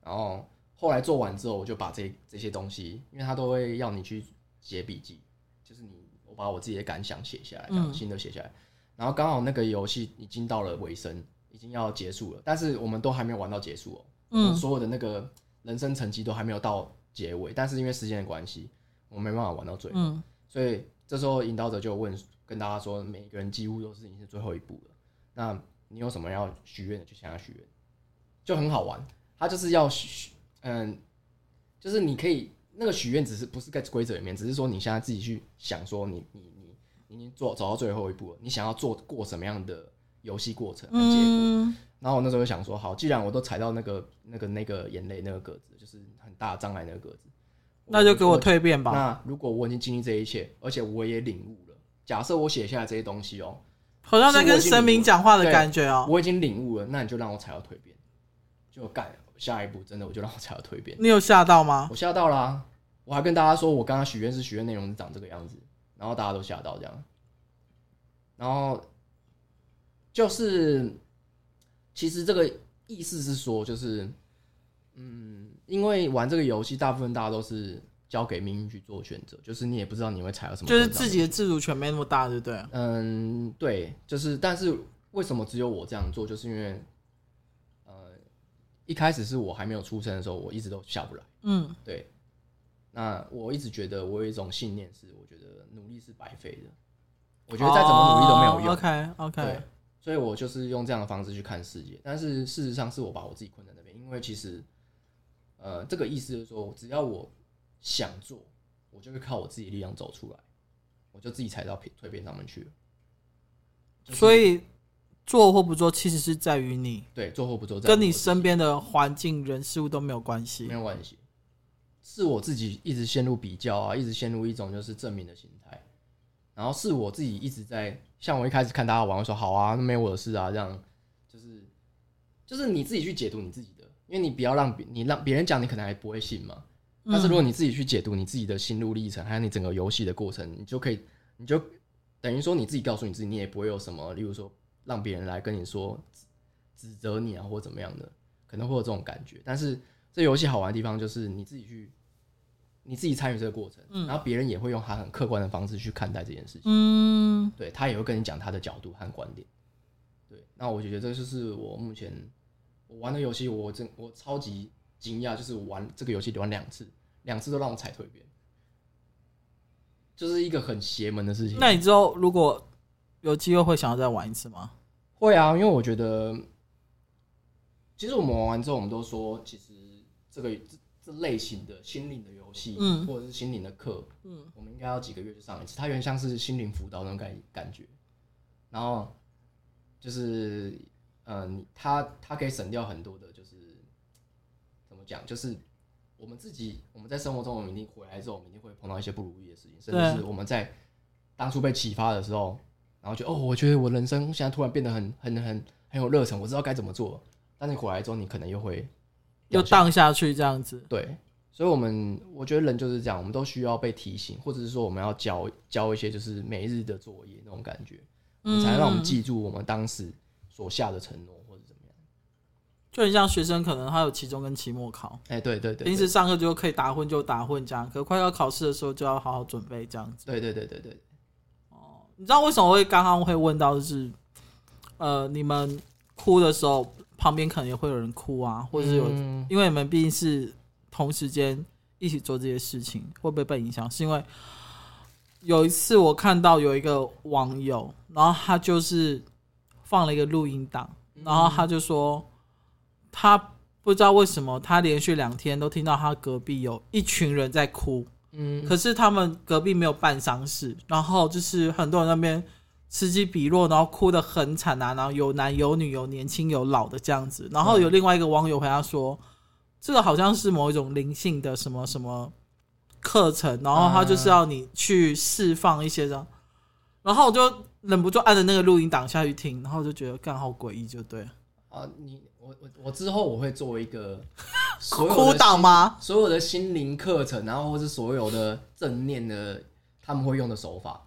然后后来做完之后，我就把这这些东西，因为他都会要你去写笔记，就是你我把我自己的感想写下来，心得写下来，然后刚好那个游戏已经到了尾声，已经要结束了，但是我们都还没有玩到结束哦。嗯，所有的那个人生成绩都还没有到结尾，但是因为时间的关系，我没办法玩到最后。嗯，所以这时候引导者就问，跟大家说，每个人几乎都是已经是最后一步了。那你有什么要许愿的，就向他许愿，就很好玩。他就是要许，嗯，就是你可以那个许愿只是不是在规则里面，只是说你现在自己去想说你你你你已经做走到最后一步了，你想要做过什么样的游戏过程和结果。嗯、然后我那时候就想说，好，既然我都踩到那个那个那个眼泪那个格子，就是很大障碍那个格子，那就给我蜕变吧。那如果我已经经历这一切，而且我也领悟了，假设我写下来这些东西哦，好像在跟神明讲话的感觉哦。我已经领悟了，那你就让我踩到蜕变，就干下一步，真的我就让我踩到蜕变。你有吓到吗？我吓到了啊。我还跟大家说，我刚刚许愿是许愿内容是长这个样子，然后大家都吓到这样。然后就是，其实这个意思是说，就是，嗯，因为玩这个游戏，大部分大家都是交给命运去做选择，就是你也不知道你会踩到什么，就是自己的自主权没那么大，对不对？嗯，对，就是，但是为什么只有我这样做？就是因为，呃，一开始是我还没有出生的时候，我一直都下不来。嗯，对。那我一直觉得，我有一种信念是，我觉得努力是白费的。我觉得再怎么努力都没有用。Oh, OK OK。对，所以我就是用这样的方式去看世界。但是事实上是我把我自己困在那边，因为其实，呃，这个意思就是说，只要我想做，我就会靠我自己力量走出来，我就自己踩到蜕变上面去了。就是、所以做或不做，其实是在于你。对，做或不做，跟你身边的环境、人事物都没有关系，没有关系。是我自己一直陷入比较啊，一直陷入一种就是证明的心态，然后是我自己一直在像我一开始看大家玩，我说好啊，那没有我的事啊，这样就是就是你自己去解读你自己的，因为你不要让别你让别人讲，你可能还不会信嘛。但是如果你自己去解读你自己的心路历程，还有你整个游戏的过程，你就可以，你就等于说你自己告诉你自己，你也不会有什么，例如说让别人来跟你说指责你啊，或怎么样的，可能会有这种感觉。但是这游戏好玩的地方就是你自己去。你自己参与这个过程，嗯、然后别人也会用他很客观的方式去看待这件事情。嗯，对，他也会跟你讲他的角度和观点。对，那我觉得这就是我目前我玩的游戏，我真我超级惊讶，就是我玩这个游戏玩两次，两次都让我踩蜕变，就是一个很邪门的事情。那你之后如果有机会会想要再玩一次吗？会啊，因为我觉得，其实我们玩完之后，我们都说，其实这个。这这类型的心灵的游戏，嗯，或者是心灵的课，嗯，我们应该要几个月就上一次。它有点像是心灵辅导那种感感觉，然后就是，嗯，它它可以省掉很多的，就是怎么讲，就是我们自己我们在生活中，我们一定回来之后，我们一定会碰到一些不如意的事情，甚至是我们在当初被启发的时候，然后就哦，我觉得我人生现在突然变得很很很很有热忱，我知道该怎么做，但是回来之后，你可能又会。又荡下去这样子，对，所以，我们我觉得人就是这样，我们都需要被提醒，或者是说，我们要交交一些就是每日的作业那种感觉，嗯，才能让我们记住我们当时所下的承诺，或者怎么样。就很像学生，可能他有期中跟期末考，哎，对对对，平时上课就可以打混就打混这样，可快要考试的时候就要好好准备这样子。对对对对对。哦，你知道为什么会刚刚会问到就是，呃，你们哭的时候？旁边可能也会有人哭啊，或者是有，嗯、因为你们毕竟是同时间一起做这些事情，会不会被影响？是因为有一次我看到有一个网友，然后他就是放了一个录音档，然后他就说他不知道为什么他连续两天都听到他隔壁有一群人在哭，嗯，可是他们隔壁没有办丧事，然后就是很多人那边。此起彼落，然后哭得很惨啊，然后有男有女，有年轻有老的这样子。然后有另外一个网友回答说：“嗯、这个好像是某一种灵性的什么什么课程，然后他就是要你去释放一些这样。”然后我就忍不住按着那个录音档下去听，然后就觉得刚好诡异，就对了。啊，你我我我之后我会做一个 所有哭档吗？所有的心灵课程，然后或是所有的正念的他们会用的手法。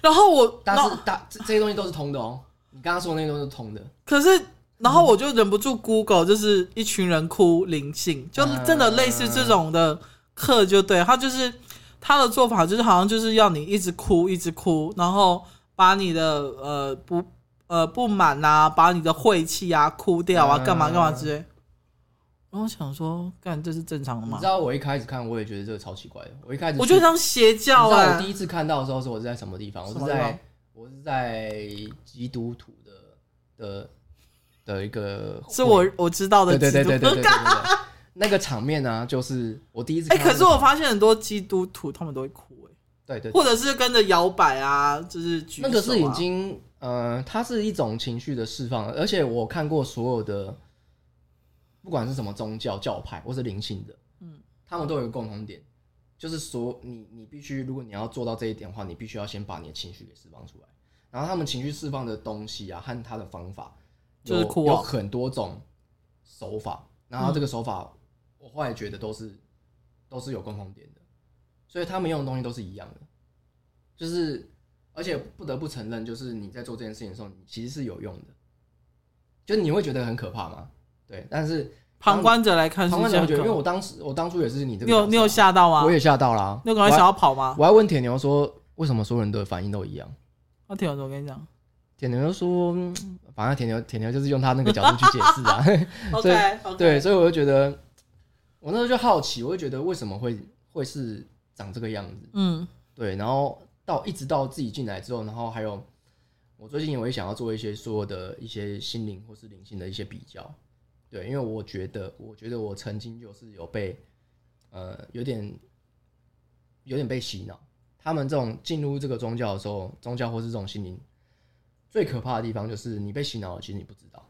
然后我，但是大这这些东西都是通的哦。你刚刚说的那些都是通的。可是，然后我就忍不住 Google，就是一群人哭灵性，就真的类似这种的课，就对他就是他的做法，就是好像就是要你一直哭，一直哭，然后把你的呃不呃不满啊，把你的晦气啊哭掉啊，干嘛干嘛之类。然后我想说，干这是正常的吗？你知道我一开始看，我也觉得这个超奇怪的。我一开始我觉得像邪教啊！我第一次看到的时候，是我是在什么地方？我是在我是在基督徒的的的一个，是我我知道的。对对对对。那个场面呢、啊，就是我第一次。哎、欸，可是我发现很多基督徒他们都会哭、欸，哎，对，对对，或者是跟着摇摆啊，就是举、啊、那个是已经呃，它是一种情绪的释放，而且我看过所有的，不管是什么宗教教派或是灵性的，嗯，他们都有一个共同点，就是说你你必须，如果你要做到这一点的话，你必须要先把你的情绪给释放出来。然后他们情绪释放的东西啊，和他的方法就是有很多种手法。然后这个手法，我后来觉得都是都是有共同点的，所以他们用的东西都是一样的。就是而且不得不承认，就是你在做这件事情的时候，你其实是有用的。就你会觉得很可怕吗？对，但是旁观者来看是，旁观者会觉得，因为我当时我当初也是你这个、啊，你有你有吓到吗？我也吓到了、啊。那个人想要跑吗？我还问铁牛说，为什么所有人的反应都一样？那铁牛，我跟你讲，铁牛就说，反正铁牛铁牛就是用他那个角度去解释啊。所以 okay, okay. 对，所以我就觉得，我那时候就好奇，我就觉得为什么会会是长这个样子？嗯，对。然后到一直到自己进来之后，然后还有我最近也会想要做一些所有的一些心灵或是灵性的一些比较。对，因为我觉得，我觉得我曾经就是有被呃有点有点被洗脑。他们这种进入这个宗教的时候，宗教或是这种心灵最可怕的地方，就是你被洗脑了，其实你不知道。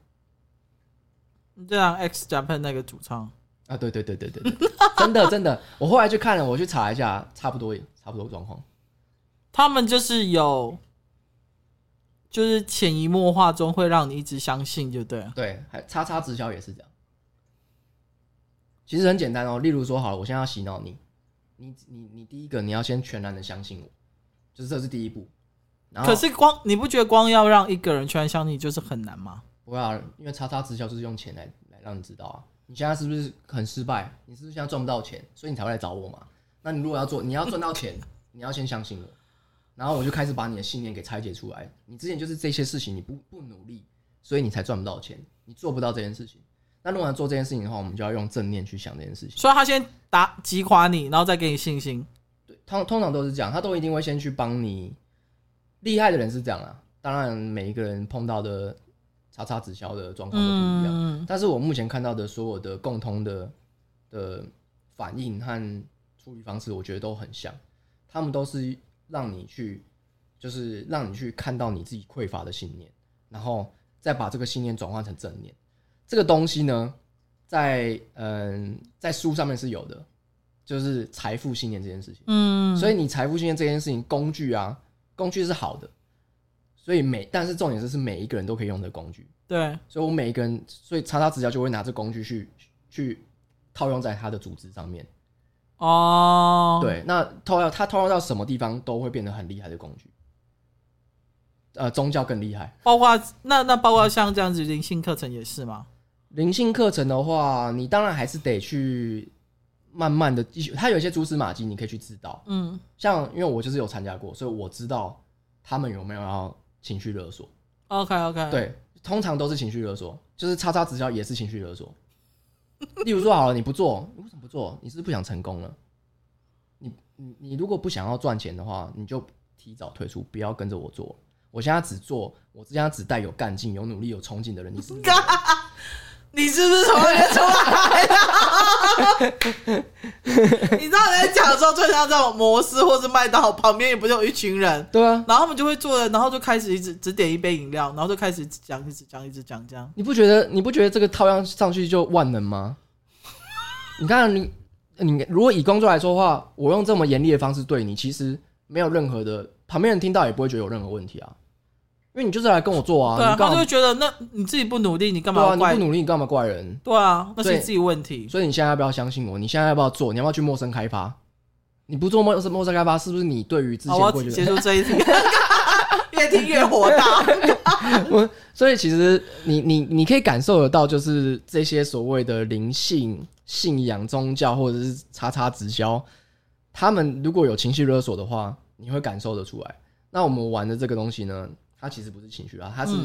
你这样 X Japan 那个主唱啊，对对对对对对，真的真的，我后来去看了，我去查一下，差不多差不多状况。他们就是有，就是潜移默化中会让你一直相信，就对了。对，还叉叉直销也是这样。其实很简单哦，例如说，好了，我现在要洗脑你。你你你第一个你要先全然的相信我，就是这是第一步。然后可是光你不觉得光要让一个人全然相信就是很难吗？不会啊，因为叉叉直销就是用钱来来让你知道啊。你现在是不是很失败？你是不是现在赚不到钱，所以你才会来找我嘛？那你如果要做，你要赚到钱，你要先相信我。然后我就开始把你的信念给拆解出来。你之前就是这些事情你不不努力，所以你才赚不到钱，你做不到这件事情。那如果要做这件事情的话，我们就要用正念去想这件事情。所以他先打击垮你，然后再给你信心。对，通通常都是这样，他都一定会先去帮你。厉害的人是这样啊，当然每一个人碰到的叉叉直销的状况都不一样。嗯。但是我目前看到的所有的共通的的反应和处理方式，我觉得都很像。他们都是让你去，就是让你去看到你自己匮乏的信念，然后再把这个信念转换成正念。这个东西呢，在嗯，在书上面是有的，就是财富信念这件事情。嗯，所以你财富信念这件事情，工具啊，工具是好的，所以每但是重点是是每一个人都可以用的工具。对，所以我每一个人，所以叉叉直销就会拿这工具去去套用在他的组织上面。哦，对，那偷要他套用到什么地方都会变得很厉害的工具。呃，宗教更厉害，包括那那包括像这样子灵性课程也是吗？灵性课程的话，你当然还是得去慢慢的。它有一些蛛丝马迹，你可以去知道。嗯，像因为我就是有参加过，所以我知道他们有没有要情绪勒索。OK OK，对，通常都是情绪勒索，就是叉叉直销也是情绪勒索。例如说好了，你不做，你为什么不做？你是不是不想成功了？你你你如果不想要赚钱的话，你就提早退出，不要跟着我做。我现在只做，我现在只带有干劲、有努力、有冲劲的人。你是是？你是不是从那边出来的？你知道人家讲的时候，就像这种摩斯或是麦当劳旁边也不是有一群人？对啊，然后他们就会坐着，然后就开始一直只点一杯饮料，然后就开始讲，一直讲，一直讲这样。你不觉得？你不觉得这个套样上去就万能吗？你看，你你如果以工作来说的话，我用这么严厉的方式对你，其实没有任何的旁边人听到也不会觉得有任何问题啊。因为你就是来跟我做啊，对啊，他就会觉得那你自己不努力，你干嘛怪？对啊，你不努力，你干嘛怪人？对啊，那是你自己问题。所以你现在要不要相信我？你现在要不要做？你要不要去陌生开发？你不做陌生陌生开发，是不是你对于之前过去的？结束 这一题，越听越火大。我所以其实你你你可以感受得到，就是这些所谓的灵性信仰、宗教或者是叉叉直销，他们如果有情绪勒索的话，你会感受得出来。那我们玩的这个东西呢？他其实不是情绪啊，他是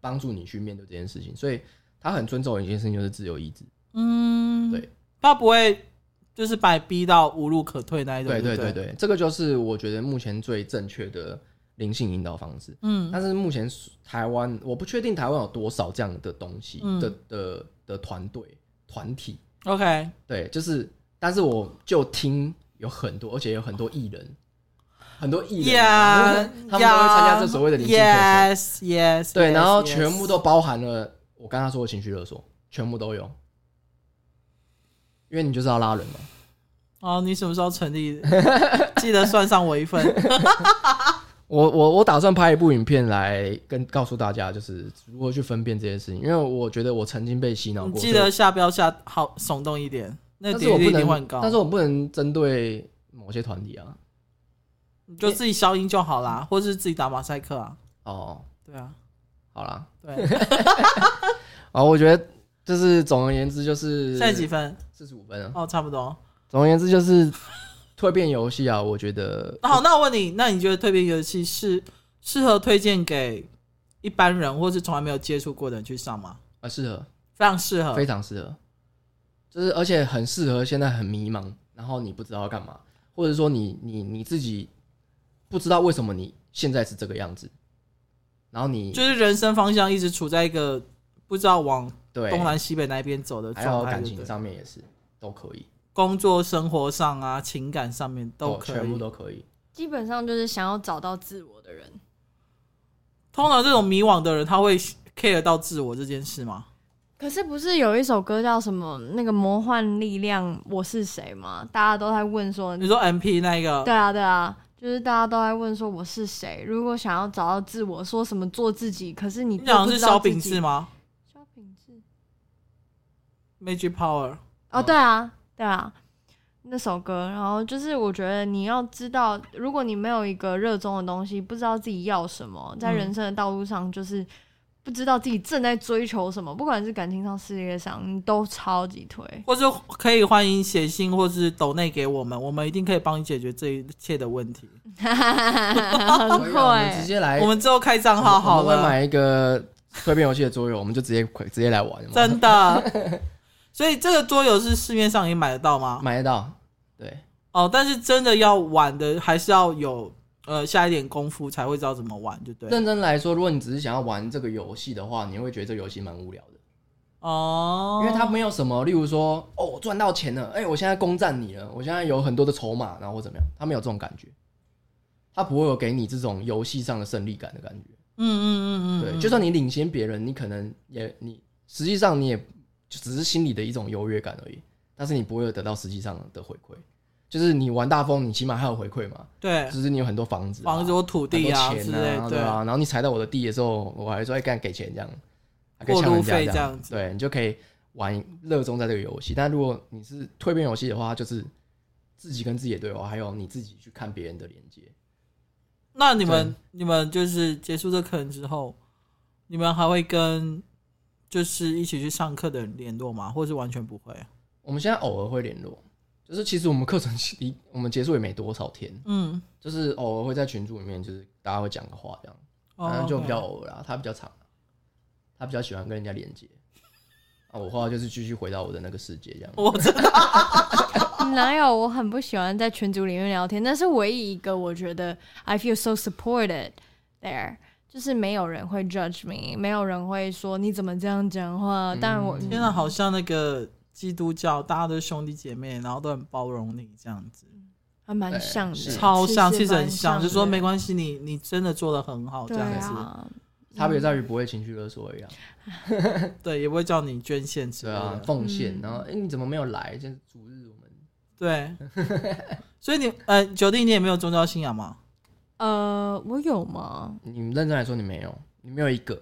帮助你去面对这件事情，嗯、所以他很尊重的一件事情就是自由意志。嗯，对，他不会就是把你逼到无路可退那一种。对对对对，这个就是我觉得目前最正确的灵性引导方式。嗯，但是目前台湾我不确定台湾有多少这样的东西的、嗯、的的团队团体。OK，对，就是，但是我就听有很多，而且有很多艺人，很多艺人他们都会参加这所谓的灵性课程。Yes, yes。对，然后全部都包含了我刚刚说的情绪勒索，全部都有。因为你就是要拉人嘛。哦，你什么时候成立？记得算上我一份。我我我打算拍一部影片来跟告诉大家，就是如何去分辨这件事情。因为我觉得我曾经被洗脑过。你记得下标下好耸动一点，那但是我不能换高。但是我不能针对某些团体啊，你就自己消音就好啦，或者是自己打马赛克啊。哦，对啊，好啦，对。啊，我觉得就是总而言之就是现在几分？四十五分啊。哦，差不多。总而言之就是。蜕变游戏啊，我觉得好。那我问你，那你觉得蜕变游戏是适合推荐给一般人，或是从来没有接触过的人去上吗？啊，适合，非常适合，非常适合。就是而且很适合现在很迷茫，然后你不知道要干嘛，或者说你你你自己不知道为什么你现在是这个样子，然后你就是人生方向一直处在一个不知道往东南西北哪边走的状态，还有感情上面也是都可以。工作生活上啊，情感上面都可以，全部都可以。基本上就是想要找到自我的人。通常这种迷惘的人，他会 care 到自我这件事吗？可是不是有一首歌叫什么那个魔幻力量我是谁吗？大家都在问说，你说 MP 那个？对啊对啊，就是大家都在问说我是谁？如果想要找到自我，说什么做自己？可是你讲的是萧品治吗？萧品治，Magic Power。哦，对啊。对啊，那首歌，然后就是我觉得你要知道，如果你没有一个热衷的东西，不知道自己要什么，在人生的道路上，就是不知道自己正在追求什么，不管是感情上、事业上，你都超级推。或者可以欢迎写信，或是抖内给我们，我们一定可以帮你解决这一切的问题。很快，我们直接来，我们之后开账号好了，我们会买一个蜕变游戏的桌游，我们就直接直接来玩。真的。所以这个桌游是市面上也买得到吗？买得到，对。哦，但是真的要玩的，还是要有呃下一点功夫才会知道怎么玩，就对。认真来说，如果你只是想要玩这个游戏的话，你会觉得这个游戏蛮无聊的。哦。因为它没有什么，例如说，哦，我赚到钱了，哎、欸，我现在攻占你了，我现在有很多的筹码，然后怎么样？它没有这种感觉，它不会有给你这种游戏上的胜利感的感觉。嗯嗯嗯嗯。对，就算你领先别人，你可能也你实际上你也。就只是心里的一种优越感而已，但是你不会有得到实际上的回馈。就是你玩大风，你起码还有回馈嘛？对，就是你有很多房子、啊、房子、或土地啊、钱啊，对啊。然后你踩到我的地的时候，我还说哎，干给钱这样，过路费这样子。对，你就可以玩热衷在这个游戏。但如果你是蜕变游戏的话，就是自己跟自己的对话，还有你自己去看别人的连接。那你们你们就是结束这课程之后，你们还会跟？就是一起去上课的人联络吗？或者是完全不会？我们现在偶尔会联络，就是其实我们课程离我们结束也没多少天，嗯，就是偶尔会在群组里面，就是大家会讲个话这样，反正就比较偶尔啦。他比较长，他比较喜欢跟人家连接，啊，我话就是继续回到我的那个世界这样。我知道，哪有？我很不喜欢在群组里面聊天，但是唯一一个我觉得 I feel so supported there。就是没有人会 judge me，没有人会说你怎么这样讲话。但我现在好像那个基督教，大家都是兄弟姐妹，然后都很包容你这样子，还蛮像的，超像，其实很像，就说没关系，你你真的做的很好，这样子。差别在于不会情绪勒索一样，对，也不会叫你捐献，对啊，奉献，然后哎，你怎么没有来？就是主日我们对，所以你呃，九弟你也没有宗教信仰吗？呃，我有吗？你认真来说，你没有，你没有一个，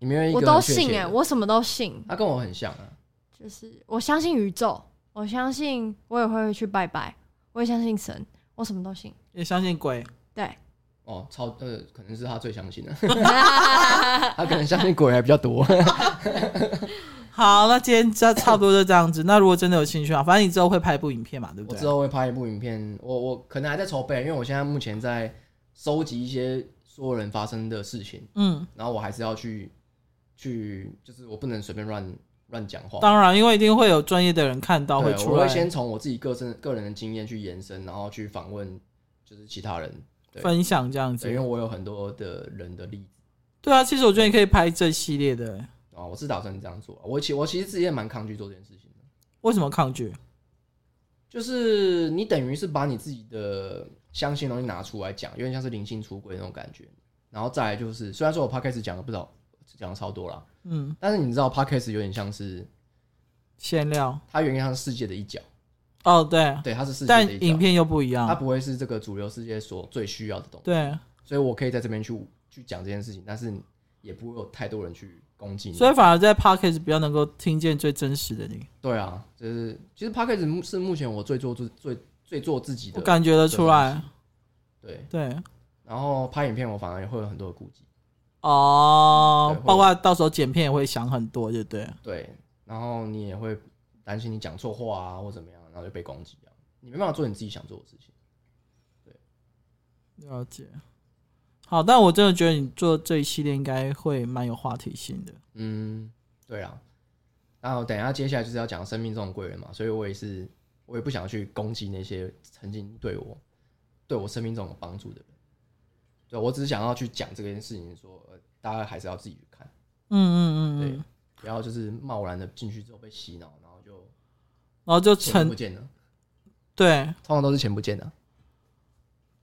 你没有一个。我都信哎、欸，我什么都信。他跟我很像啊，就是我相信宇宙，我相信我也会去拜拜，我也相信神，我什么都信。也相信鬼？对。哦，超呃，可能是他最相信的，他可能相信鬼还比较多。好，那今天就差不多就这样子。那如果真的有兴趣啊，反正你之后会拍一部影片嘛，对不对？我之后会拍一部影片，我我可能还在筹备，因为我现在目前在。收集一些所有人发生的事情，嗯，然后我还是要去去，就是我不能随便乱乱讲话。当然，因为一定会有专业的人看到会出来。我会先从我自己个身个人的经验去延伸，然后去访问，就是其他人分享这样子。因为我有很多的人的例子。对啊，其实我觉得你可以拍这系列的。啊，我是打算这样做。我其我其实自己也蛮抗拒做这件事情的。为什么抗拒？就是你等于是把你自己的相信东西拿出来讲，有点像是灵性出轨那种感觉。然后再来就是，虽然说我 podcast 讲的不知道讲的超多了，嗯，但是你知道 podcast 有点像是闲聊，它有点像是世界的一角。哦，对，对，它是世界的一角，但影片又不一样，它不会是这个主流世界所最需要的东西。对，所以我可以在这边去去讲这件事情，但是也不会有太多人去攻击你。所以反而在 podcast 比较能够听见最真实的你。对啊，就是其实 podcast 是目前我最做最最最做自己的，我感觉得出来。对对，然后拍影片我反而也会有很多的顾忌。哦，包括到时候剪片也会想很多，就对。对，然后你也会担心你讲错话啊，或怎么样，然后就被攻击啊，你没办法做你自己想做的事情。对，了解。好，但我真的觉得你做这一系列应该会蛮有话题性的。嗯，对啊。然后等一下接下来就是要讲生命中的贵人嘛，所以我也是，我也不想去攻击那些曾经对我、对我生命中有帮助的人。对，我只是想要去讲这件事情，说大家还是要自己去看。嗯嗯嗯嗯。对，然后就是贸然的进去之后被洗脑，然后就，然后就钱不见了。对，通常都是钱不见了。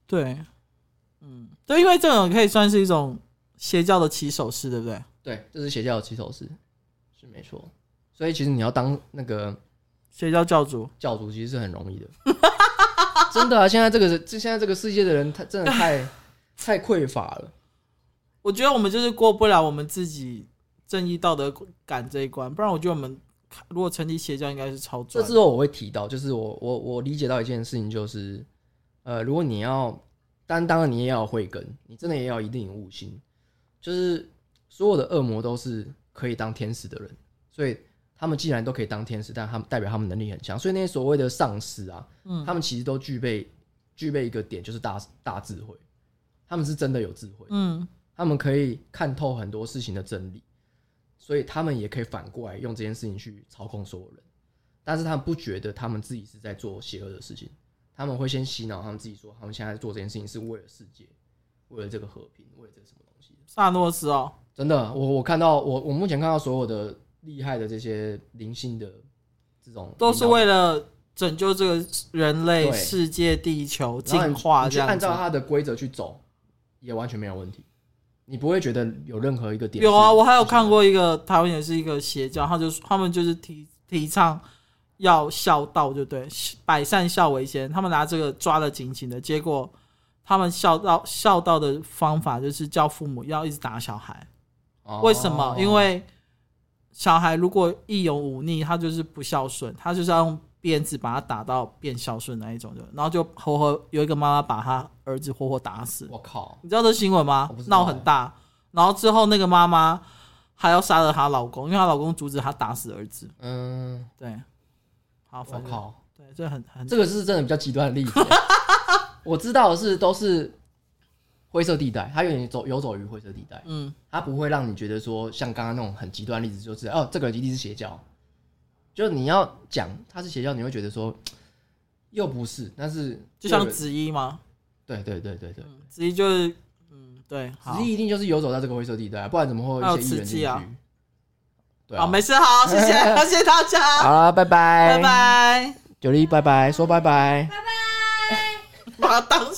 对。嗯，对，因为这种可以算是一种邪教的起手式，对不对？对，这是邪教的起手式，是没错。所以其实你要当那个邪教教主，教主其实是很容易的。真的啊，现在这个这现在这个世界的人，他真的太太匮乏了。我觉得我们就是过不了我们自己正义道德感这一关，不然我觉得我们如果成立邪教，应该是超赚。这之后我会提到，就是我我我理解到一件事情，就是呃，如果你要。担当然，你也要慧根，你真的也要一定悟性。就是所有的恶魔都是可以当天使的人，所以他们既然都可以当天使，但他们代表他们能力很强。所以那些所谓的上师啊，嗯，他们其实都具备具备一个点，就是大大智慧。他们是真的有智慧，嗯，他们可以看透很多事情的真理，所以他们也可以反过来用这件事情去操控所有人。但是他们不觉得他们自己是在做邪恶的事情。他们会先洗脑他们自己，说他们现在做这件事情是为了世界，为了这个和平，为了这个什么东西。萨诺斯哦，真的，我我看到我我目前看到所有的厉害的这些灵性的这种，都是为了拯救这个人类、世界、地球进化这样。按照他的规则去走，也完全没有问题。你不会觉得有任何一个点？有啊，我还有看过一个台湾也是一个邪教，他就是他们就是提提倡。要孝道就对，百善孝为先。他们拿这个抓的紧紧的，结果他们孝道孝道的方法就是叫父母要一直打小孩。哦、为什么？因为小孩如果一有忤逆，他就是不孝顺，他就是要用鞭子把他打到变孝顺那一种，就然后就活活有一个妈妈把他儿子活活打死。我靠！你知道这新闻吗？闹很大。然后之后那个妈妈还要杀了她老公，因为她老公阻止她打死儿子。嗯，对。好我靠，对，这很很，这个是真的比较极端的例子。我知道的是都是灰色地带，它有点走游走于灰色地带。嗯，它不会让你觉得说像刚刚那种很极端的例子，就是哦，这个一定是邪教。就你要讲它是邪教，你会觉得说 又不是，但是就像子一吗？对对对对对，子一就是嗯，对，子一一定就是游走在这个灰色地带，不然怎么会有一些艺人进去？对啊，好，没事，好，谢谢，谢谢大家，好了，拜拜，拜拜，九力，拜拜，说拜拜，拜拜，把它当。